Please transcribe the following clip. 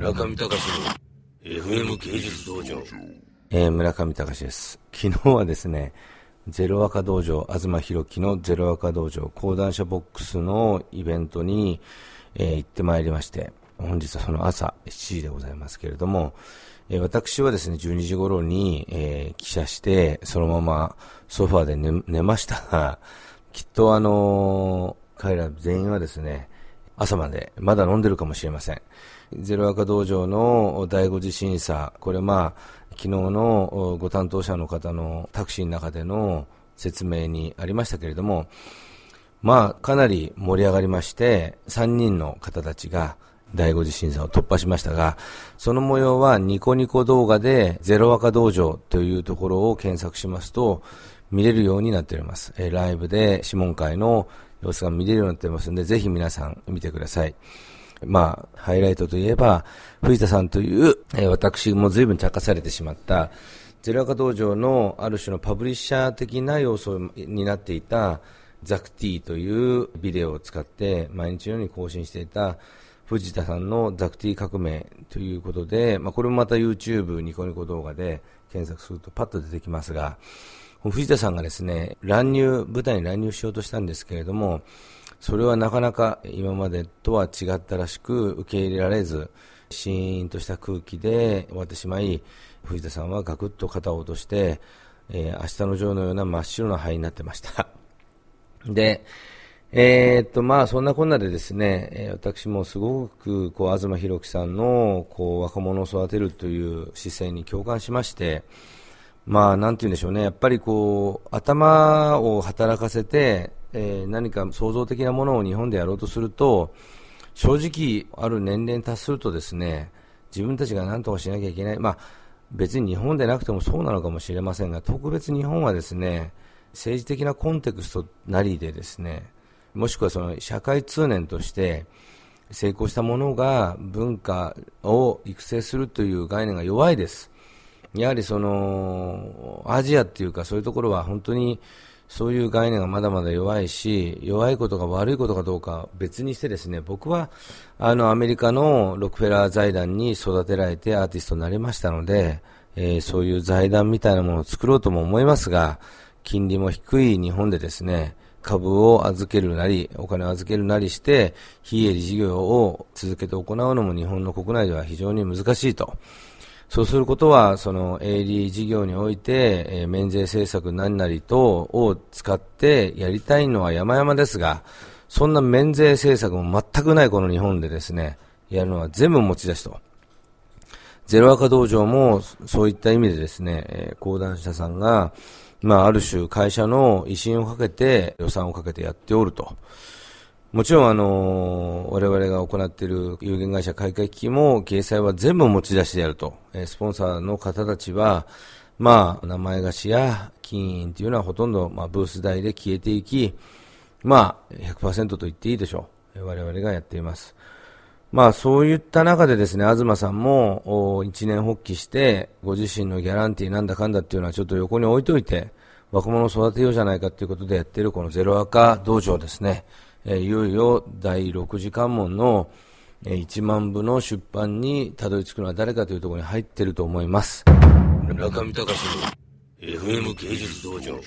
村上隆の FM 芸術道場。えー、村上隆です。昨日はですね、ゼロ赤道場、東博樹のゼロ赤道場講談社ボックスのイベントに、えー、行ってまいりまして、本日はその朝7時でございますけれども、えー、私はですね、12時頃に、えー、記者して、そのままソファーで寝寝ましたが、きっとあのー、彼ら全員はですね、朝までまだ飲んでるかもしれません。ゼロ赤道場の第5次審査、これまあ、昨日のご担当者の方のタクシーの中での説明にありましたけれども、まあ、かなり盛り上がりまして、3人の方たちが第5次審査を突破しましたが、その模様はニコニコ動画でゼロ赤道場というところを検索しますと、見れるようになっております。えライブで諮問会の様子が見れるようになっていますので、ぜひ皆さん見てください。まあ、ハイライトといえば、藤田さんという、えー、私も随分茶化されてしまった、ゼロ赤道場のある種のパブリッシャー的な要素になっていた、ザクティというビデオを使って毎日のように更新していた藤田さんのザクティ革命ということで、まあ、これもまた YouTube ニコニコ動画で検索するとパッと出てきますが、藤田さんがですね、乱入、舞台に乱入しようとしたんですけれども、それはなかなか今までとは違ったらしく受け入れられず、シーンとした空気で終わってしまい、藤田さんはガクッと肩を落として、えー、明日のジョーのような真っ白な灰になってました。で、えー、っと、まあ、そんなこんなでですね、えー、私もすごく、こう、東博樹さんの、こう、若者を育てるという姿勢に共感しまして、まあ、なんて言うんでしょうね、やっぱりこう、頭を働かせて、えー、何か創造的なものを日本でやろうとすると、正直、ある年齢に達するとですね、自分たちが何とかしなきゃいけない。まあ、別に日本でなくてもそうなのかもしれませんが、特別日本はですね、政治的なコンテクストなりでですね、もしくはその社会通念として成功したものが文化を育成するという概念が弱いです。やはりその、アジアっていうかそういうところは本当にそういう概念がまだまだ弱いし、弱いことが悪いことかどうか別にしてですね、僕はあのアメリカのロックフェラー財団に育てられてアーティストになりましたので、えー、そういう財団みたいなものを作ろうとも思いますが、金利も低い日本でですね、株を預けるなり、お金を預けるなりして、非営利事業を続けて行うのも日本の国内では非常に難しいと。そうすることは、その営利事業において、えー、免税政策何なりとを使ってやりたいのは山々ですが、そんな免税政策も全くないこの日本でですね、やるのは全部持ち出しと。ゼロ赤道場もそういった意味でですね、えー、講談社さんが、まあ、ある種会社の威信をかけて予算をかけてやっておると。もちろん、あの我々が行っている有限会社開会機器も、掲載は全部持ち出しでやると。えスポンサーの方たちは、まあ、名前貸しや金印というのはほとんど、まあ、ブース代で消えていき、まあ、100%と言っていいでしょう。我々がやっています。まあ、そういった中でですね、東さんも、一年発起して、ご自身のギャランティーなんだかんだっていうのはちょっと横に置いといて、若者を育てようじゃないかということでやっているこのゼロ赤道場ですね。えいよいよ第6次関門の、え1万部の出版にたどり着くのは誰かというところに入ってると思います。村上隆の FM 芸術道場。